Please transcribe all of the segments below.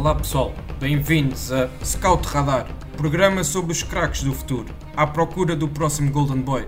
Olá pessoal, bem-vindos a Scout Radar, programa sobre os craques do futuro, à procura do próximo Golden Boy.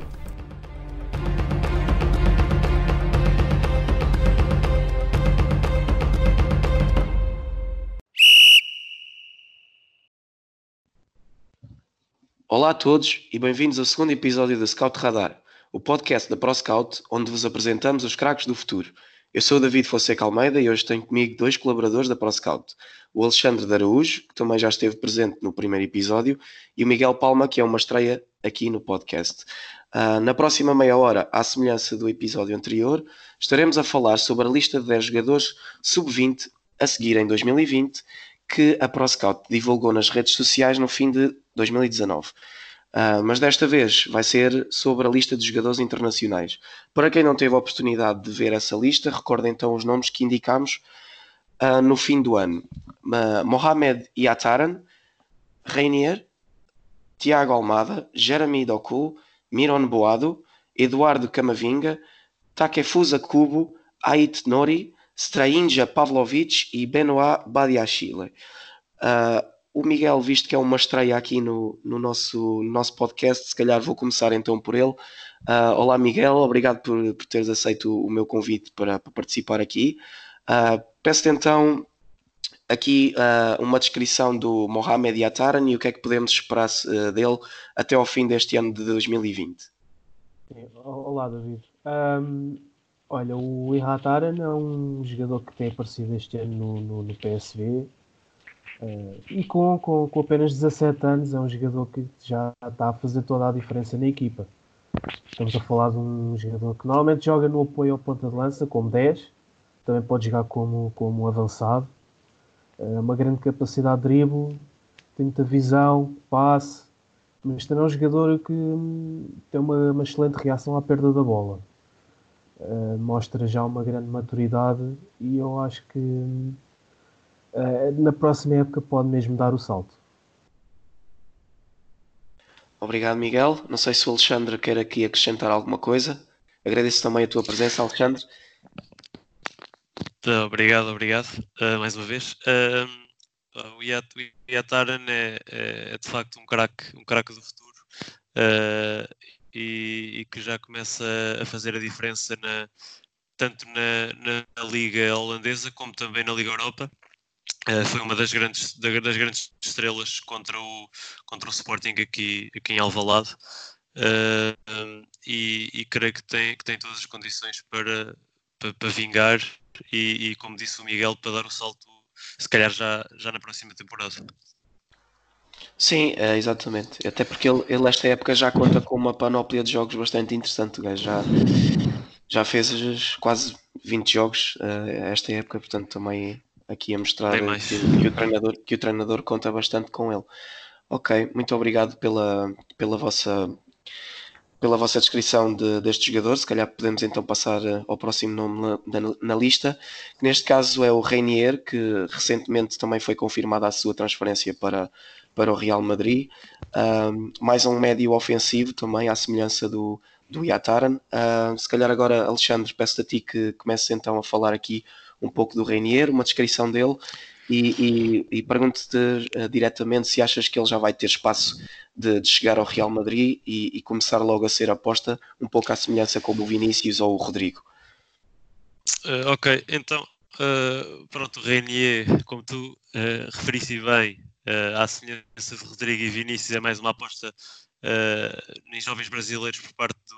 Olá a todos e bem-vindos ao segundo episódio da Scout Radar, o podcast da ProScout, onde vos apresentamos os craques do futuro. Eu sou o David Fonseca Almeida e hoje tenho comigo dois colaboradores da ProScout, o Alexandre de Araújo, que também já esteve presente no primeiro episódio, e o Miguel Palma, que é uma estreia aqui no podcast. Uh, na próxima meia hora, à semelhança do episódio anterior, estaremos a falar sobre a lista de 10 jogadores sub-20 a seguir em 2020 que a ProScout divulgou nas redes sociais no fim de 2019. Uh, mas desta vez vai ser sobre a lista de jogadores internacionais. Para quem não teve a oportunidade de ver essa lista, recorde então os nomes que indicamos uh, no fim do ano: uh, Mohamed Iataran, Reinier, Tiago Almada, Jeremy Doku, Miron Boado, Eduardo Camavinga, Takefusa Kubo, Ait Nori, Strainja Pavlovic e Benoit Badiachile. Uh, o Miguel, visto que é uma estreia aqui no, no, nosso, no nosso podcast, se calhar vou começar então por ele. Uh, olá Miguel, obrigado por, por teres aceito o meu convite para, para participar aqui. Uh, Peço-te então aqui uh, uma descrição do Mohamed Yataran e o que é que podemos esperar dele até ao fim deste ano de 2020. Olá David. Um, olha, o Yataran é um jogador que tem aparecido este ano no, no, no PSV Uh, e com, com, com, apenas 17 anos é um jogador que já está a fazer toda a diferença na equipa. Estamos a falar de um jogador que normalmente joga no apoio ao ponta de lança, como 10, também pode jogar como, como avançado. Uh, uma grande capacidade de drible, tem muita visão, passe, mas também é um jogador que hum, tem uma, uma, excelente reação à perda da bola. Uh, mostra já uma grande maturidade e eu acho que hum, na próxima época pode mesmo dar o salto. Obrigado, Miguel. Não sei se o Alexandre quer aqui acrescentar alguma coisa. Agradeço também a tua presença, Alexandre. Obrigado, obrigado, uh, mais uma vez. Uh, o Yataran é, é, é, de facto um craque um craque do futuro uh, e, e, que já começa a fazer a diferença na, tanto na, na, na, Liga Holandesa como também na Liga Europa. Uh, foi uma das grandes, das grandes estrelas contra o, contra o Sporting aqui, aqui em Alvalade uh, e, e, creio que tem, que tem todas as condições para, para, para vingar e, e, como disse o Miguel, para dar o salto se calhar já, já na próxima temporada. Sim, é, exatamente. Até porque ele, ele esta época já conta com uma panóplia de jogos bastante interessante. Já, já fez quase 20 jogos uh, esta época, portanto também aqui a mostrar que, que, o treinador, que o treinador conta bastante com ele. Ok, muito obrigado pela, pela, vossa, pela vossa descrição de, deste jogador. Se calhar podemos então passar eh, ao próximo nome na, na, na lista, que neste caso é o Reinier, que recentemente também foi confirmada a sua transferência para, para o Real Madrid. Um, mais um médio ofensivo também, à semelhança do, do Yataran. Uh, se calhar agora, Alexandre, peço-te a ti que comeces então a falar aqui um pouco do Reinier, uma descrição dele e, e, e pergunto-te uh, diretamente se achas que ele já vai ter espaço de, de chegar ao Real Madrid e, e, começar logo a ser aposta, um pouco à semelhança como o Vinícius ou o Rodrigo. Uh, ok, então, uh, pronto, o Reinier, como tu uh, referiste bem, uh, à semelhança de Rodrigo e Vinícius, é mais uma aposta em jovens brasileiros por parte do,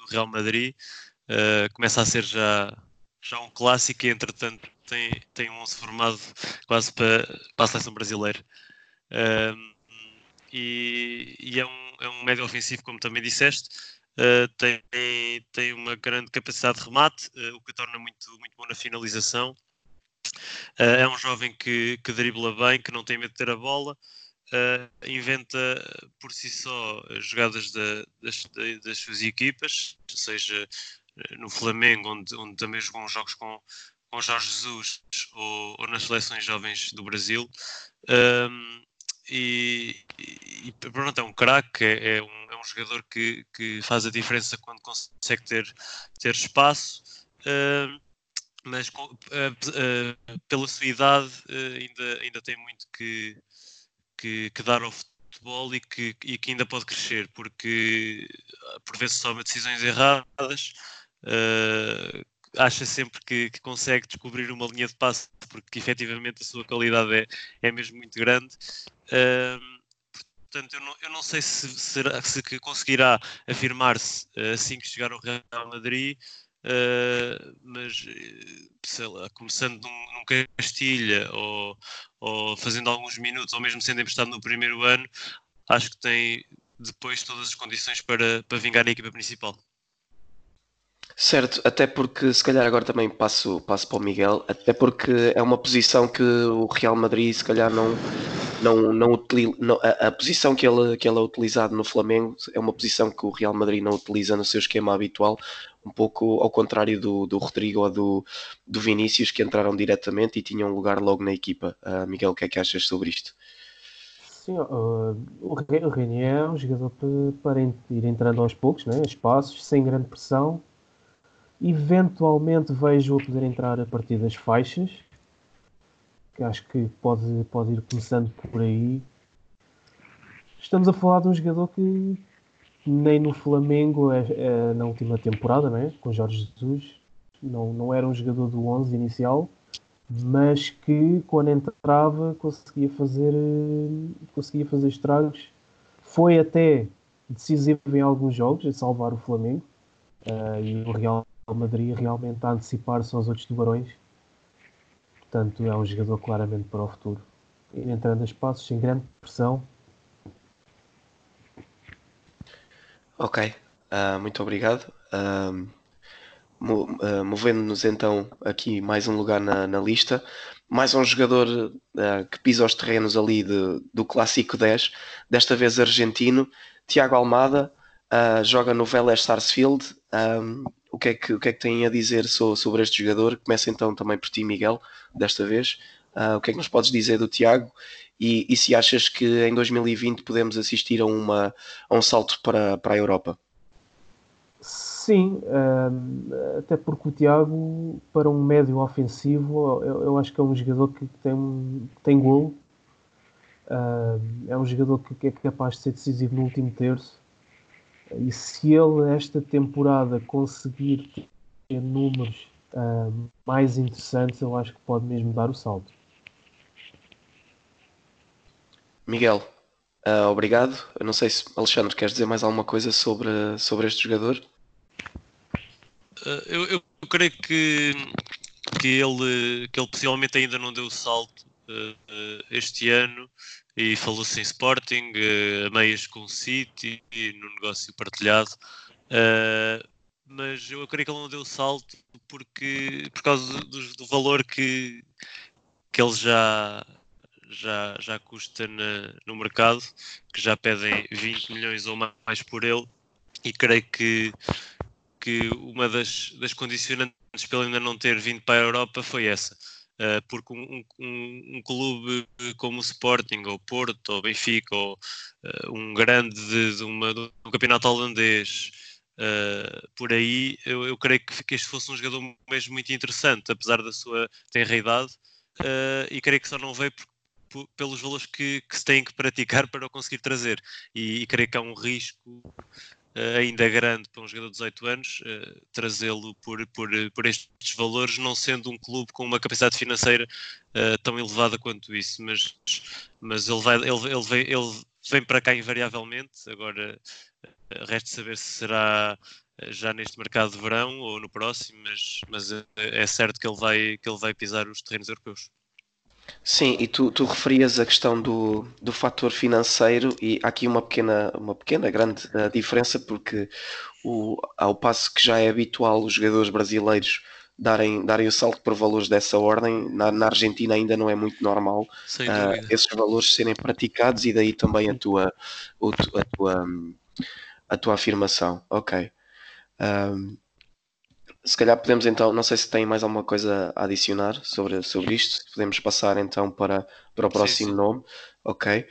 do Real Madrid. começa a ser já já um clássico e entretanto tem, tem um 11 formado quase para, para a seleção brasileira. Um, e, e é, um, é um médio ofensivo, como também disseste, uh, tem, tem uma grande capacidade de remate, uh, o que torna muito, muito bom na finalização. Uh, é um jovem que, que dribla bem, que não tem medo de ter a bola, inventa por si só jogadas da, das, das suas equipas, seja no Flamengo, onde, onde também jogou uns jogos com, com Jorge Jesus ou, ou nas seleções jovens do Brasil. Um, e, e, pronto, é um craque, é, é, um, é um jogador que, que faz a diferença quando consegue ter, ter espaço. Mas uh, uh, pela sua idade ainda, ainda tem muito que, que, que, dar ao futebol e que, e que ainda pode crescer, porque por vezes toma decisões erradas, acha sempre que, que, consegue descobrir uma linha de passe, porque efetivamente a sua qualidade é, é mesmo muito grande. Uh, portanto, eu não, eu não sei se, será, se conseguirá afirmar-se uh, assim que chegar ao Real Madrid, uh, mas sei lá, começando num, num Castilha ou, ou fazendo alguns minutos, ou mesmo sendo emprestado no primeiro ano, acho que tem depois todas as condições para, para vingar a equipa principal. Certo, até porque se calhar agora também passo, passo para o Miguel, até porque é uma posição que o Real Madrid se calhar não, não, não, utiliza, a, a, posição que ele, que ele é utilizado no Flamengo é uma posição que o Real Madrid não utiliza no seu esquema habitual, um pouco ao contrário do, do Rodrigo ou do, do Vinícius que entraram diretamente e tinham lugar logo na equipa. Uh, Miguel, o que é que achas sobre isto? Sim, o Renier é um jogador para ir entrando aos poucos, né, espaços, sem grande pressão Eventualmente vejo-o poder entrar a partir das faixas, que acho que pode, pode ir começando por aí. Estamos a falar de um jogador que nem no Flamengo é, é, na última temporada, né? com Jorge Jesus, não, não era um jogador do 11 inicial, mas que quando entrava conseguia fazer, conseguia fazer estragos. Foi até decisivo em alguns jogos, a salvar o Flamengo. Uh, e o Real Madrid realmente a antecipar-se aos outros tubarões. Portanto, é um jogador claramente para o futuro. Entrando a espaços sem grande pressão. Ok, uh, muito obrigado. Uh, uh, Movendo-nos então aqui mais um lugar na, na lista, mais um jogador que pisa os terrenos ali de, do Clássico 10, desta vez argentino, Tiago Almada, joga no Vélez Sarsfield. Um, o que é que, o que, é que têm a dizer sobre este jogador? Começa então também por ti, Miguel, desta vez. Uh, o que é que nos podes dizer do Tiago? E, e, se achas que em 2020 podemos assistir a, uma, a um salto para, para a Europa? Sim, uh, até porque o Tiago, para um médio ofensivo, eu, eu acho que é um jogador que tem, tem golo. Uh, é um jogador que, que é capaz de ser decisivo no último terço e se ele, esta temporada, conseguir ter números uh, mais interessantes, eu acho que pode mesmo dar o salto. Miguel, uh, obrigado. Eu não sei se, Alexandre, queres dizer mais alguma coisa sobre, sobre este jogador? Uh, eu, eu, creio que, que, ele, que ele possivelmente ainda não deu o salto este ano e falou-se em Sporting, uh, a meias com o City, no negócio partilhado. Uh, mas eu creio que ele não deu salto porque, por causa do, do valor que, que ele já, já, já custa na, no mercado, que já pedem 20 milhões ou mais por ele, e creio que, que uma das, das condicionantes para ele ainda não ter vindo para a Europa foi essa porque um, um, um, clube como o Sporting, ou Porto, ou Benfica, ou uh, um grande de, de, uma, de, um campeonato holandês, uh, por aí, eu, eu, creio que, que este fosse um jogador mesmo muito interessante, apesar da sua tenra idade, e creio que só não veio pelos valores que, que, se tem que praticar para o conseguir trazer. E, e creio que há um risco uh, ainda grande para um jogador de 18 anos, uh, trazê-lo por, por, por estes valores, não sendo um clube com uma capacidade financeira uh, tão elevada quanto isso. Mas, mas ele, vai, ele, ele, vem, ele vem para cá invariavelmente. Agora resta saber se será já neste mercado de verão ou no próximo, mas, mas é certo que ele vai, que ele vai pisar os terrenos europeus. Sim, e tu, tu referias a questão do, do fator financeiro e há aqui uma pequena, uma pequena grande uh, diferença porque o, ao passo que já é habitual os jogadores brasileiros darem, darem o salto por valores dessa ordem, na, na Argentina ainda não é muito normal uh, esses valores serem praticados e daí também a tua, a tua, a tua afirmação. Ok. Um, se calhar podemos então, não sei se tem mais alguma coisa a adicionar sobre, sobre isto, podemos passar então para, para o próximo sim, sim. nome, ok?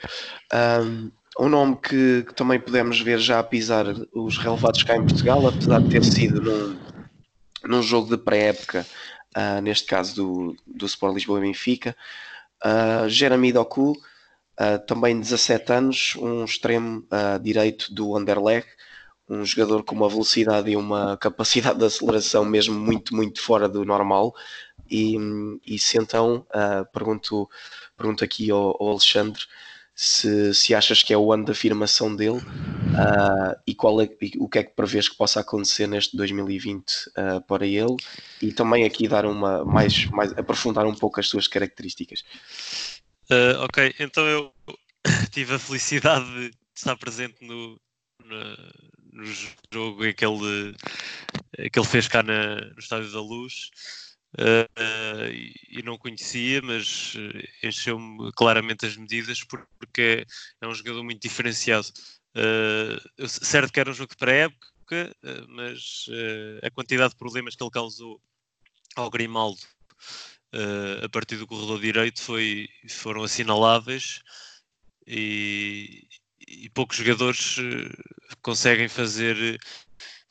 Um, um nome que, que, também podemos ver já a pisar os relevados cá em Portugal, apesar de ter sido num, num jogo de pré-época uh, neste caso do, do Sport Lisboa e Benfica. Uh, Jeremy Doku, uh, também 17 anos, um extremo direito do Anderlecht, um jogador com uma velocidade e uma capacidade de aceleração mesmo muito, muito fora do normal. E, e se então, pergunto, pergunto aqui ao, ao Alexandre, se, se achas que é o ano da afirmação dele uh, e qual é, o que é que prevês que possa acontecer neste 2020 uh, para ele e também aqui dar uma mais, mais aprofundar um pouco as suas características. Uh, ok, então eu tive a felicidade de estar presente no, no jogo em que ele, que ele fez cá na, no Estádio da Luz uh, e, não conhecia, mas eh, encheu-me claramente as medidas porque é um jogador muito diferenciado. Uh, certo que era um jogo de pré-época, uh, mas a quantidade de problemas que ele causou ao Grimaldo a partir do corredor direito foi, foram assinaláveis e, e poucos jogadores conseguem fazer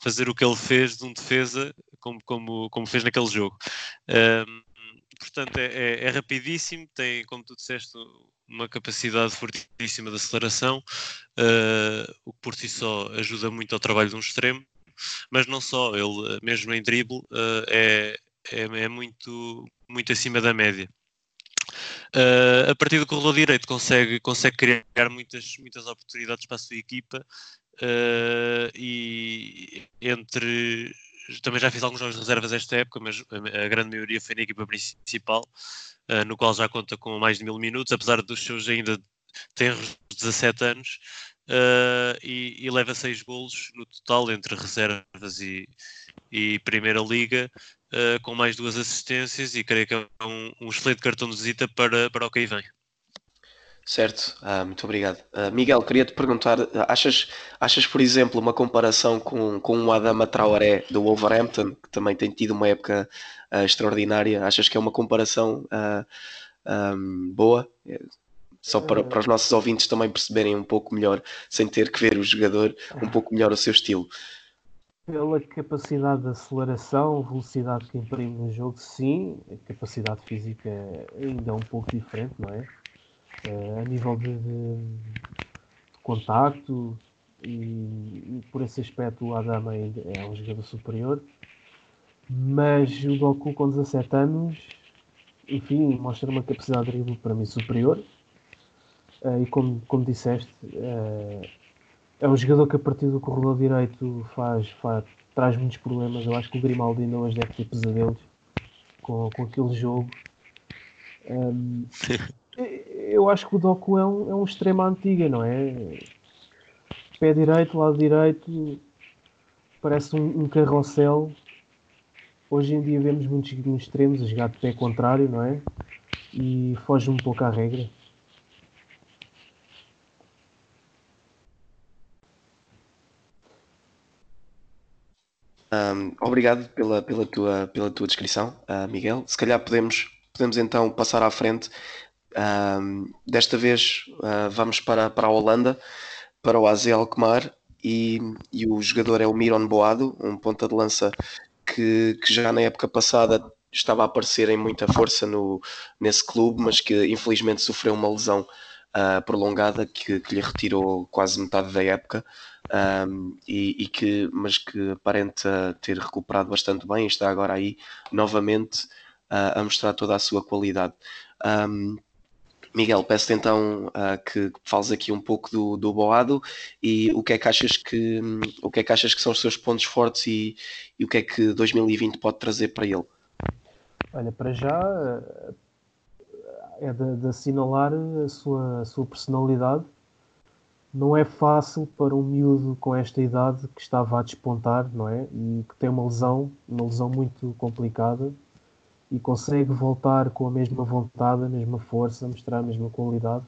fazer o que ele fez de um defesa como, como, como fez naquele jogo. Um, portanto, é, é, é, rapidíssimo, tem, como tu disseste, uma capacidade fortíssima de aceleração, uh, o que por si só ajuda muito ao trabalho de um extremo, mas não só, ele mesmo em drible uh, é, é, é, muito, muito acima da média. Uh, a partir do corredor direito consegue, consegue criar muitas, muitas oportunidades para a sua equipa uh, e entre também já fiz alguns jogos de reservas esta época, mas a grande maioria foi na equipa principal, uh, no qual já conta com mais de mil minutos, apesar dos seus ainda ter 17 anos, uh, e, e, leva 6 golos no total entre reservas e, e Primeira Liga, uh, com mais duas assistências, e creio que é um, um excelente cartão de visita para, para o que aí vem. Certo, ah, muito obrigado. Ah, Miguel, queria-te perguntar, achas, achas, por exemplo, uma comparação com, com o Adama Traoré do Wolverhampton, que também tem tido uma época ah, extraordinária, achas que é uma comparação um, boa? Só para, para os nossos ouvintes também perceberem um pouco melhor, sem ter que ver o jogador, um pouco melhor o seu estilo. Pela capacidade de aceleração, velocidade que imprime no jogo, sim. A capacidade física ainda é um pouco diferente, não é? uh, a nível de, de, de contacto e, e, por esse aspecto o Adama é, é um jogador superior mas o Goku com 17 anos enfim, mostra uma capacidade de drible para mim superior uh, e como, como disseste uh, é um jogador que a partir do corredor direito faz, faz, traz muitos problemas eu acho que o Grimaldi ainda hoje deve ter pesadelos com, com aquele jogo um, eu acho que o Doku é um, é um extremo antiga, não é? Pé direito, lado direito, parece um, um carrossel. Hoje em dia vemos muitos extremos a jogar de pé contrário, não é? E foge um pouco à regra. Um, obrigado pela, pela, tua, pela tua descrição, uh, Miguel. Se calhar podemos, podemos então passar à frente um, desta vez uh, vamos para, para a Holanda, para o AZ Alkmaar, e, e, o jogador é o Miron Boado, um ponta de lança que, que já na época passada estava a aparecer em muita força no, nesse clube, mas que infelizmente sofreu uma lesão uh, prolongada que, que, lhe retirou quase metade da época. Um, e, e, que, mas que aparenta ter recuperado bastante bem e está agora aí novamente uh, a mostrar toda a sua qualidade. Um, Miguel, peço-te então uh, que fales aqui um pouco do, do Boado e o que é que achas que o que é que achas que são os seus pontos fortes e, e o que é que 2020 pode trazer para ele? Olha, para já é de, de assinalar a sua, a sua personalidade. Não é fácil para um miúdo com esta idade que estava a despontar, não é? E que tem uma lesão, uma lesão muito complicada e consegue voltar com a mesma vontade, a mesma força, mostrar a mesma qualidade,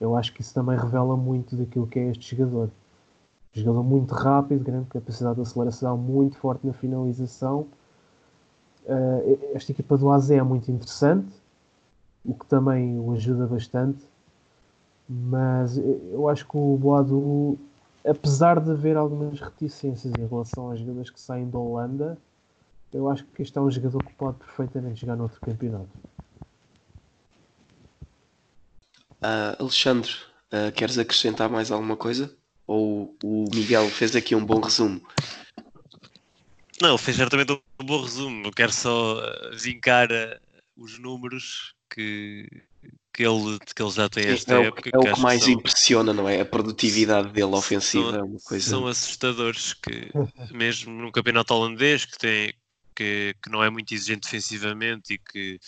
eu acho que isso também revela muito daquilo que é este jogador. Jogador muito rápido, grande capacidade de aceleração, muito forte na finalização. Uh, esta equipa do AZ é muito interessante, o que também o ajuda bastante. Mas eu acho que o Boadu, apesar de haver algumas reticências em relação às jogadas que saem da Holanda, eu acho que este é um jogador que pode perfeitamente jogar noutro campeonato. Uh, Alexandre, uh, queres acrescentar mais alguma coisa? Ou o Miguel fez aqui um bom resumo? Não, fez certamente um bom resumo. Eu quero só vincar os números que, que, ele, que ele já tem esta é época. É o que, que mais são, impressiona, não é? A produtividade dele ofensiva são, é uma coisa. São assustadores que, mesmo num campeonato holandês que, tem, que, que não é muito exigente defensivamente e que,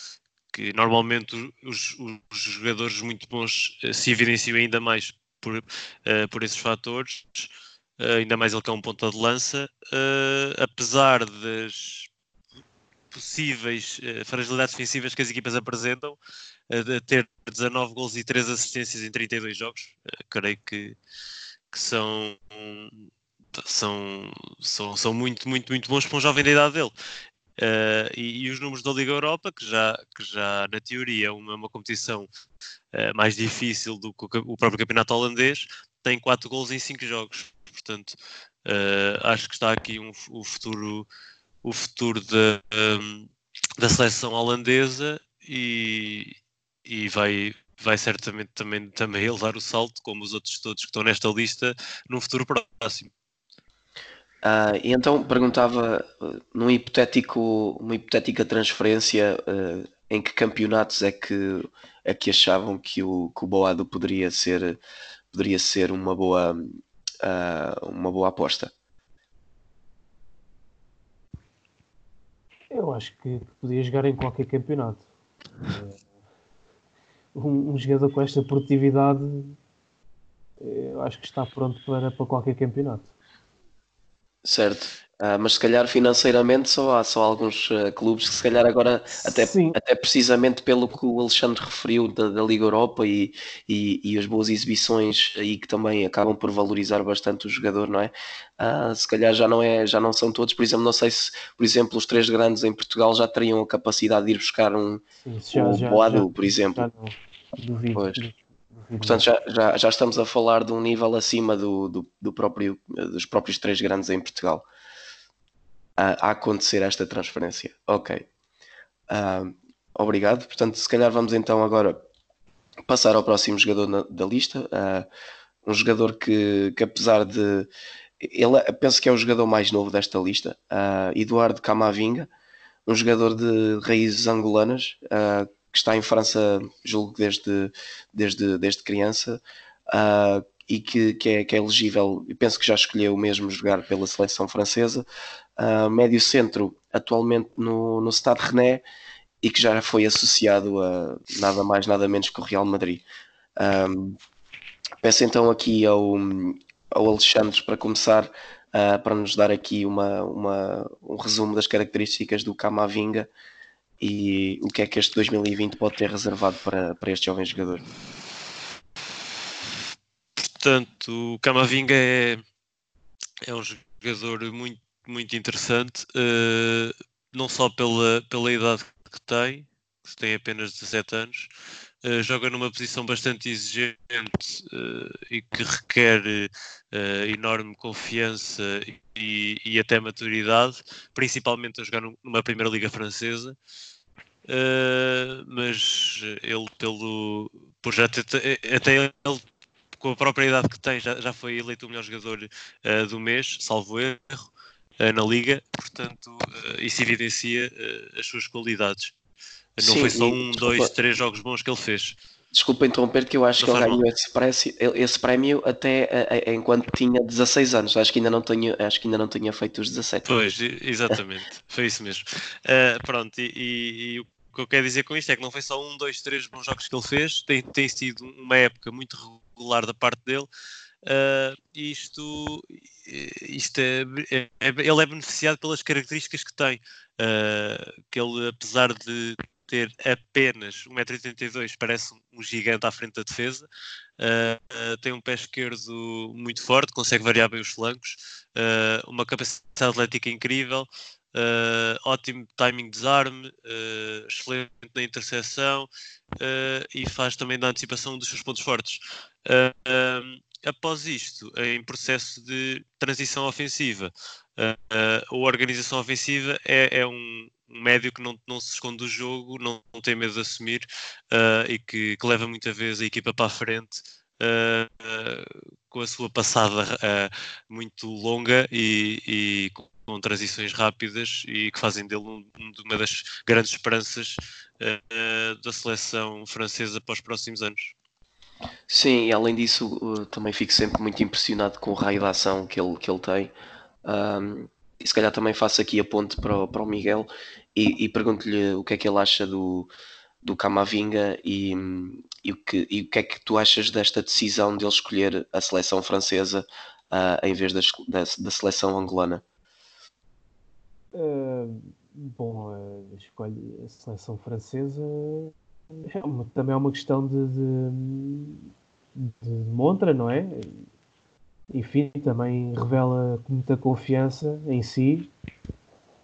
que normalmente os, os jogadores muito bons eh, se evidenciam ainda mais por, uh, por esses fatores. Uh, ainda mais ele que é um ponta de lança, uh, apesar das possíveis fragilidades defensivas que as equipas apresentam, uh, ter 19 gols e 3 assistências em 32 jogos, uh, creio que, que são, são, são, são muito, muito, muito bons para um jovem da idade dele. Uh, e, e, os números da Liga Europa, que já, que já na teoria é uma, uma competição uh, mais difícil do que o, o, próprio campeonato holandês, tem 4 gols em 5 jogos. Portanto, uh, acho que está aqui um, o futuro o futuro da, um, da seleção holandesa e, e vai, vai certamente também, também ele dar o salto, como os outros todos que estão nesta lista, num futuro próximo. Uh, e então perguntava, num hipotético, uma hipotética transferência, uh, em que campeonatos é que, é que achavam que o, que o Boado poderia ser, poderia ser uma, boa, uh, uma boa aposta? Eu acho que podia jogar em qualquer campeonato. Um, um jogador com esta produtividade, eu acho que está pronto para, para qualquer campeonato. Certo. Uh, mas se calhar financeiramente só há só alguns uh, clubes que se calhar agora, até, até precisamente pelo que o Alexandre referiu da, da Liga Europa e, e, e, as boas exibições aí que também acabam por valorizar bastante o jogador, não é? Uh, se calhar já não, é, já não são todos, por exemplo, não sei se, por exemplo, os três grandes em Portugal já teriam a capacidade de ir buscar um, Sim, já, um já, Boado, já, por exemplo. Duvido, pois. Portanto, já, já, já estamos a falar de um nível acima do, do, do próprio, dos próprios três grandes em Portugal a, a acontecer esta transferência. Ok. Uh, obrigado. Portanto, se calhar vamos então agora passar ao próximo jogador na, da lista. Uh, um jogador que, que apesar de. Ele penso que é o jogador mais novo desta lista, uh, Eduardo Camavinga, um jogador de raízes angolanas, que está em França, julgo desde, desde, desde criança, uh, e que, que, é, que é elegível, e penso que já escolheu mesmo jogar pela seleção francesa, uh, médio centro atualmente no, no Stade René e que já foi associado a nada mais nada menos que o Real Madrid. Um, peço então aqui ao, ao Alexandre para começar uh, para nos dar aqui uma, uma, um resumo das características do Camavinga e o que é que este 2020 pode ter reservado para, para este jovem jogador. Portanto, o Camavinga é, é um jogador muito, muito interessante, uh, não só pela, pela idade que tem, que tem apenas 17 anos, uh, joga numa posição bastante exigente uh, e que requer enorme confiança e, e, até maturidade, principalmente a jogar numa primeira liga francesa. mas ele pelo por já ter, até ele com a própria idade que tem, já, já foi eleito o melhor jogador uh, do mês, salvo erro, uh, na Liga, portanto, uh, isso evidencia as suas qualidades. Não Sim, foi só um, desculpa, dois, três jogos bons que ele fez. Desculpa interromper, que eu acho não que ele ganhou esse prémio, esse prémio até enquanto tinha 16 anos. Acho que ainda não tinha, acho que ainda não tinha feito os 17. Pois, exatamente, foi isso mesmo. pronto, e, e, e o que eu quero dizer com isto é que não foi só um, dois, três bons jogos que ele fez, tem, tem sido uma época muito regular da parte dele. Uh, isto, isto é, é, é, ele é beneficiado pelas características que tem, uh, que ele apesar de ter apenas 1,82m parece um gigante à frente da defesa, uh, tem um pé esquerdo muito forte, consegue variar bem os flancos, uma capacidade atlética incrível, Uh, ótimo timing de desarme, uh, excelente na interseção uh, e faz também da antecipação dos seus pontos fortes. após isto, em processo de transição ofensiva, a organização ofensiva é, é um, um médio que não, não se esconde do jogo, não, não tem medo de assumir uh, e que, que, leva muitas vezes a equipa para a frente uh, uh, com a sua passada muito longa e, e, com transições rápidas e que fazem dele um, uma das grandes esperanças da seleção francesa para os próximos anos. Sim, e além disso, também fico sempre muito impressionado com o raio de ação que ele, que ele tem. Um, e se calhar também faço aqui a ponte para o, para o Miguel e, e pergunto-lhe o que é que ele acha do, do Camavinga e, e, o que, e o que é que tu achas desta decisão de ele escolher a seleção francesa uh, em vez da, da, da seleção angolana? Uh, bom, uh, escolhe a seleção francesa é uma, também é uma questão de, de, de montra, não é? Enfim, também revela muita confiança em si.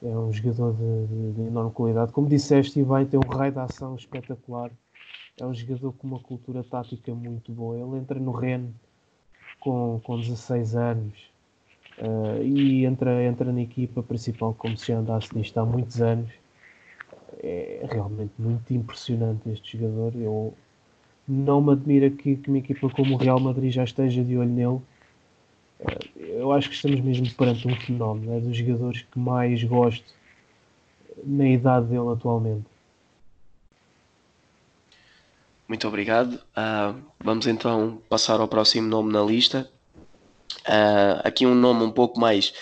É um jogador de, de, de enorme qualidade. Como disseste, bem, tem um raio de ação espetacular. É um jogador com uma cultura tática muito boa. Ele entra no Rennes com, com 16 anos uh, e entra, entra na equipa principal como se andasse nisto há muitos anos. É realmente muito impressionante este jogador. Eu não me admira que, que uma equipa como o Real Madrid já esteja de olho nele eu acho que estamos mesmo perante um fenómeno, é dos jogadores que mais gosto na idade dele atualmente. Muito obrigado. Uh, vamos então passar ao próximo nome na lista. Uh, aqui um nome um pouco mais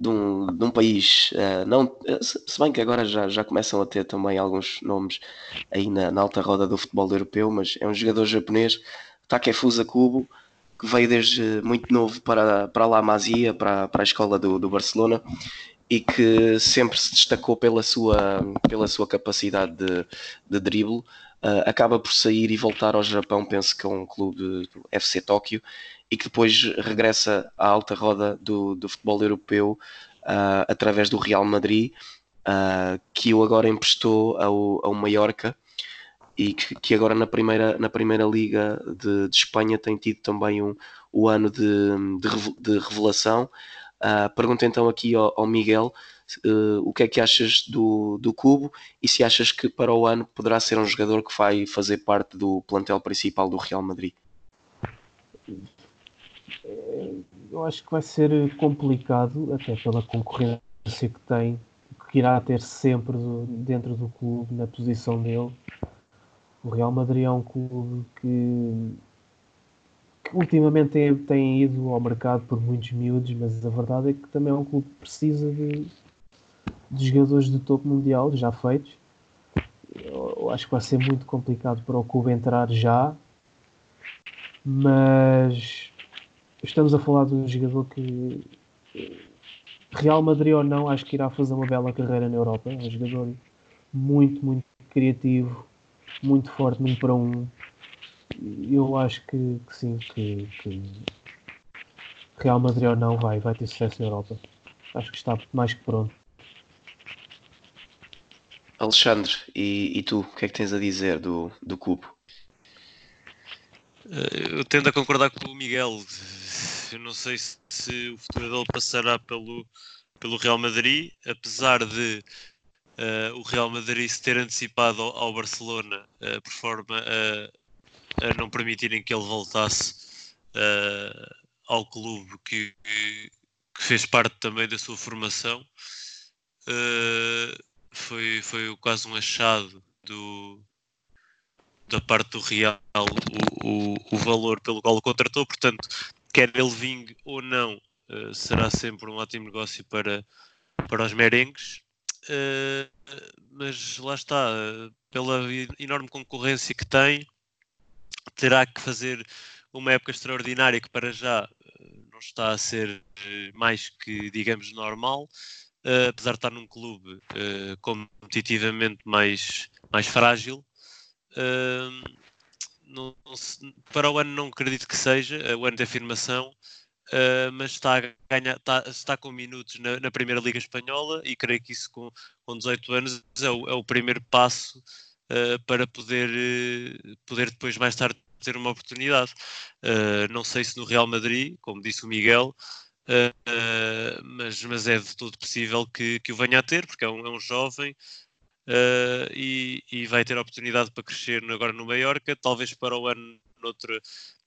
de um, de um país, uh, não, se bem que agora já, já começam a ter também alguns nomes aí na, na alta roda do futebol europeu, mas é um jogador japonês, Takefusa Kubo que veio desde muito novo para, para La Masia, para, para a escola do, do Barcelona, e que sempre se destacou pela sua, pela sua capacidade de, de drible. Uh, acaba por sair e voltar ao Japão, penso que é um clube do FC Tóquio, e que depois regressa à alta roda do, do futebol europeu uh, através do Real Madrid, uh, que o agora emprestou ao, ao Mallorca e que, que, agora na primeira, na primeira Liga de, de Espanha tem tido também um, o ano de, de, de revelação. Uh, pergunto então aqui ao, ao Miguel uh, o que é que achas do, do Cubo e se achas que para o ano poderá ser um jogador que vai fazer parte do plantel principal do Real Madrid. Eu acho que vai ser complicado, até pela concorrência que tem, que irá ter sempre dentro do clube, na posição dele. O Real Madrid é um clube que, que ultimamente tem, tem, ido ao mercado por muitos miúdos, mas a verdade é que também é um clube que precisa de, de jogadores de topo mundial já feitos. Eu, acho que vai ser muito complicado para o clube entrar já, mas estamos a falar de um jogador que Real Madrid ou não, acho que irá fazer uma bela carreira na Europa. É um jogador muito, muito criativo, muito forte num para um. Eu acho que, que sim, que, que, Real Madrid ou não vai, vai ter sucesso na Europa. Acho que está mais que pronto. Alexandre, e, e tu, o que é que tens a dizer do, do Cubo? Eh, eu tendo a concordar com o Miguel. Eu não sei se, se o futuro dele passará pelo, pelo Real Madrid, apesar de uh, o Real Madrid se ter antecipado ao, ao Barcelona uh, por forma a, a, não permitirem que ele voltasse uh, ao clube que, que, fez parte também da sua formação. foi, foi quase um achado do, da parte do Real o, o, o valor pelo qual o contratou, portanto, quer ele vingue ou não, será sempre um ótimo negócio para, para os merengues. Uh, mas lá está, pela enorme concorrência que tem, terá que fazer uma época extraordinária que para já eh, não está a ser eh, mais que, digamos, normal, uh, apesar de estar num clube uh, competitivamente mais, mais frágil. Não, não se, para o ano não acredito que seja, o ano de afirmação, Uh, mas está, ganhar, está, está com minutos na, na, Primeira Liga Espanhola e creio que isso com, com 18 anos é o, é o primeiro passo uh, para poder, uh, poder depois mais tarde ter uma oportunidade. não sei se no Real Madrid, como disse o Miguel, mas, mas é de todo possível que, que o venha a ter, porque é um, é um jovem e, e, vai ter a oportunidade para crescer agora no Mallorca, talvez para o ano noutra,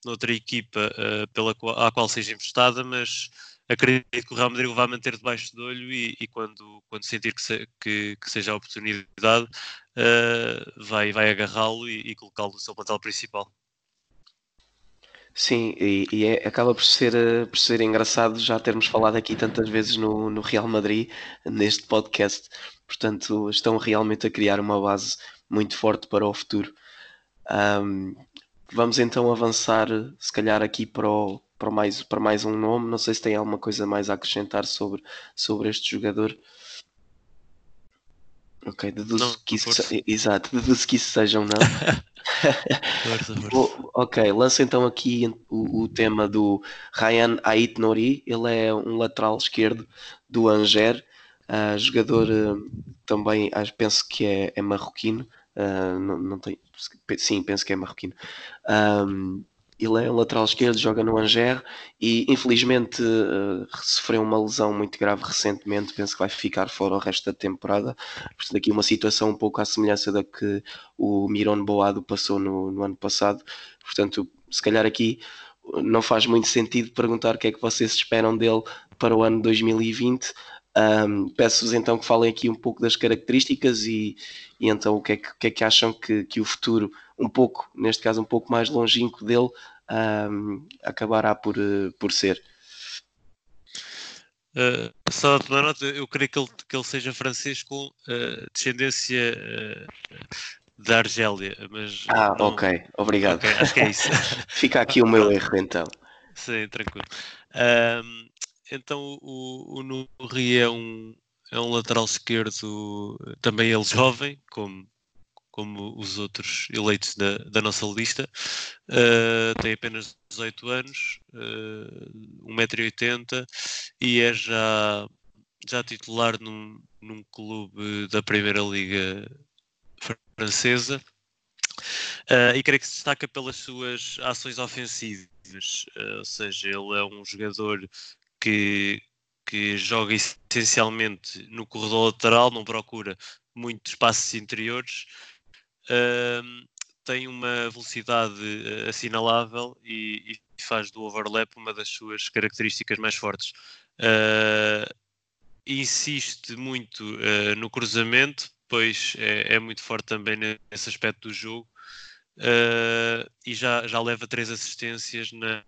noutra equipa pela qual, à qual seja emprestada, mas acredito que o Real Madrid o vai manter debaixo do olho e, e quando, quando sentir que, se, que, que, seja a oportunidade uh, vai, vai agarrá-lo e, e colocá-lo no seu plantel principal. Sim, e, e é, acaba por ser, eh, por ser engraçado já termos falado aqui tantas vezes no, no Real Madrid, neste podcast. Portanto, estão realmente a criar uma base muito forte para o futuro. Um, vamos então avançar, se calhar, aqui para, o, para, mais, para mais um nome. Não sei se tem alguma coisa mais a acrescentar sobre, sobre este jogador. Ok, deduzo não, que isso, exato, deduzo que isso seja um não. força, força. ok, lança então aqui o, o, tema do Ryan Ait Nori. Ele é um lateral esquerdo do Anger, uh, jogador uh, também, uh, penso que é, é marroquino. Ah, não, não tem, sim, penso que é marroquino. Um, ele é um lateral esquerdo, joga no Angers e infelizmente uh, sofreu uma lesão muito grave recentemente. Penso que vai ficar fora o resto da temporada. Portanto, aqui uma situação um pouco à semelhança da que o Miron Boado passou no, no ano passado. Portanto, se calhar aqui não faz muito sentido perguntar o que é que vocês esperam dele para o ano 2020. Um, Peço-vos então que falem aqui um pouco das características e, e então o que é que, que, é que acham que, que o futuro, um pouco, neste caso um pouco mais longínquo dele, um, acabará por, uh, por ser. Uh, só de uma nota, eu creio que ele, que ele seja francês com uh, descendência da Argélia, mas... Ah, não... ok, obrigado. Okay, acho que é isso. Fica aqui o meu erro então. Sim, tranquilo. Um, então o, o Nuri é um, é um lateral esquerdo, também ele jovem, como como os outros eleitos da, da nossa lista. Uh, tem apenas 18 anos, uh, 1,80m e é já, já titular num, num clube da Primeira Liga Francesa. Uh, e creio que se destaca pelas suas ações ofensivas, uh, ou seja, ele é um jogador que, que joga essencialmente no corredor lateral, não procura muitos espaços interiores, uh, tem uma velocidade uh, assinalável e, e, faz do overlap uma das suas características mais fortes. Uh, insiste muito uh, no cruzamento, pois é, é, muito forte também nesse aspecto do jogo. e já, já leva três assistências na,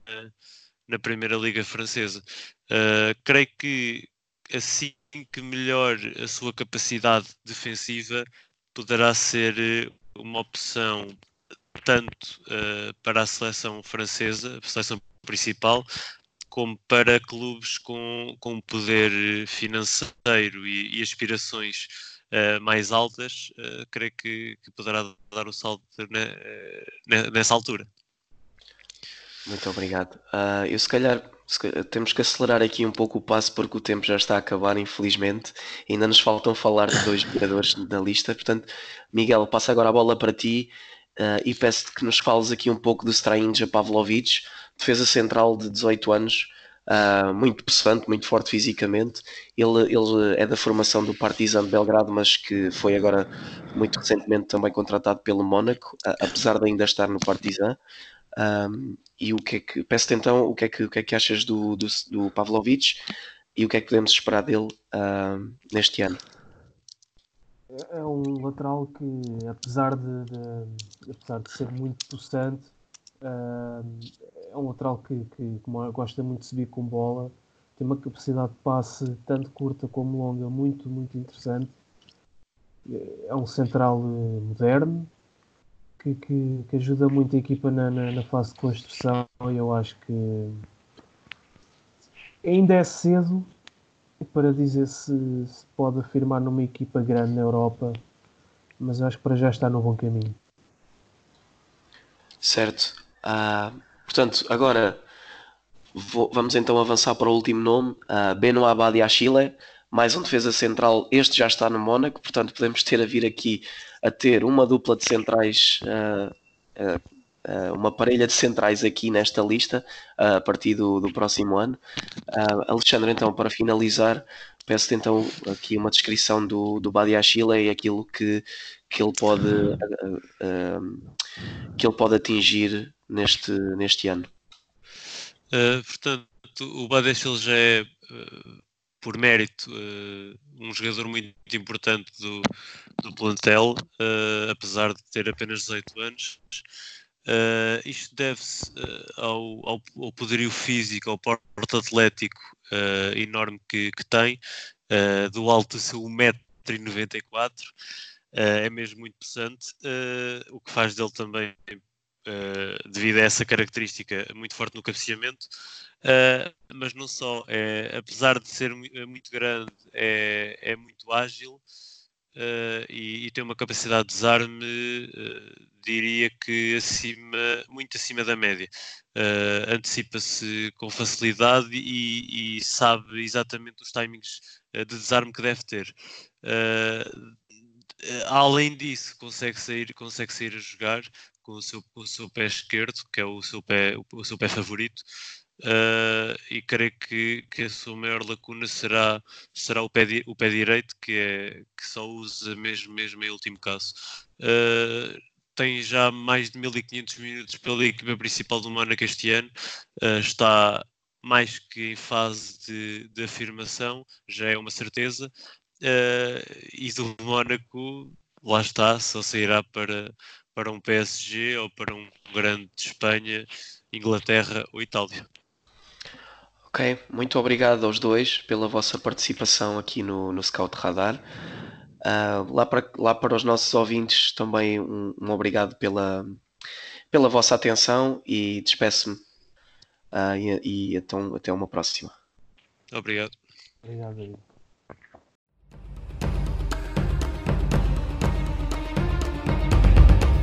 na Primeira Liga Francesa. Creio que assim que melhor a sua capacidade defensiva poderá ser uma opção tanto uh, para a seleção francesa, a seleção principal, como para clubes com, com poder financeiro e, e aspirações uh, mais altas, uh, creio que, que, poderá dar o salto ne, nessa altura. Muito obrigado. Uh, eu se calhar temos que acelerar aqui um pouco o passo porque o tempo já está a acabar, infelizmente. Ainda nos faltam falar de dois jogadores da lista. Portanto, Miguel, passo agora a bola para ti uh, e peço-te que nos fales aqui um pouco do Strainja Pavlovic, defesa central de 18 anos, uh, muito possante, muito forte fisicamente. Ele, ele é da formação do Partizan de Belgrado, mas que foi agora muito recentemente também contratado pelo Mónaco, uh, apesar de ainda estar no Partizan. Um, e o que é que peço-te então o que é que, o que, é que achas do, do, do Pavlovic e o que é que podemos esperar dele uh, neste ano? É, é um lateral que, apesar de, de apesar de ser muito possante, uh, é um lateral que, que gosta muito de subir com bola, tem uma capacidade de passe tanto curta como longa muito, muito interessante. É um central eh, moderno, que, que, que ajuda muito a equipa na, na, na, fase de construção e eu acho que ainda é cedo para dizer se, se pode afirmar numa equipa grande na Europa, mas acho que para já está no bom caminho. Certo. Uh, portanto, agora vou, vamos então avançar para o último nome, uh, Beno Abadi Achille, mais um defesa central. Este já está no Mónaco, portanto podemos ter a vir aqui a ter uma dupla de centrais uh, uh, uh, uma parelha de centrais aqui nesta lista a partir do, do próximo ano. Alexandre, então, para finalizar, peço-te então aqui uma descrição do, do Badiachile e aquilo que, que, ele pode, que ele pode atingir neste, neste ano. portanto, o Badiachile já é por mérito, uh, um jogador muito importante do, do plantel, uh, apesar de ter apenas 18 anos. Uh, isto deve-se ao, ao, ao, poderio físico, ao porte atlético enorme que, que tem, do alto do seu 1,94m. é mesmo muito pesante, o que faz dele também, devido a essa característica, muito forte no cabeceamento. Uh, mas não só, é, apesar de ser eh, muito grande, é, é muito ágil uh, e, e, tem uma capacidade de desarme, diria que acima, muito acima da média. Antecipa-se com facilidade e, e, sabe exatamente os timings de desarme que deve ter. além disso, consegue sair, consegue sair a jogar com o seu, com o seu pé esquerdo, que é o seu pé, o, seu pé favorito. Uh, e creio que, que a sua maior lacuna será, será o, pé di, o pé direito, que, é, que só usa mesmo, mesmo em último caso. Uh, tem já mais de 1500 minutos pela equipa principal do Mónaco este ano, uh, está mais que em fase de, de afirmação, já é uma certeza, e do Mónaco, lá está, só sairá para, para um PSG ou para um grande de Espanha, Inglaterra ou Itália. Ok, muito obrigado aos dois pela vossa participação aqui no, no Scout Radar. Uh, lá, para, lá para os nossos ouvintes também um, um obrigado pela, pela vossa atenção e despeço-me. Uh, e, e então até uma próxima. Obrigado. Obrigado,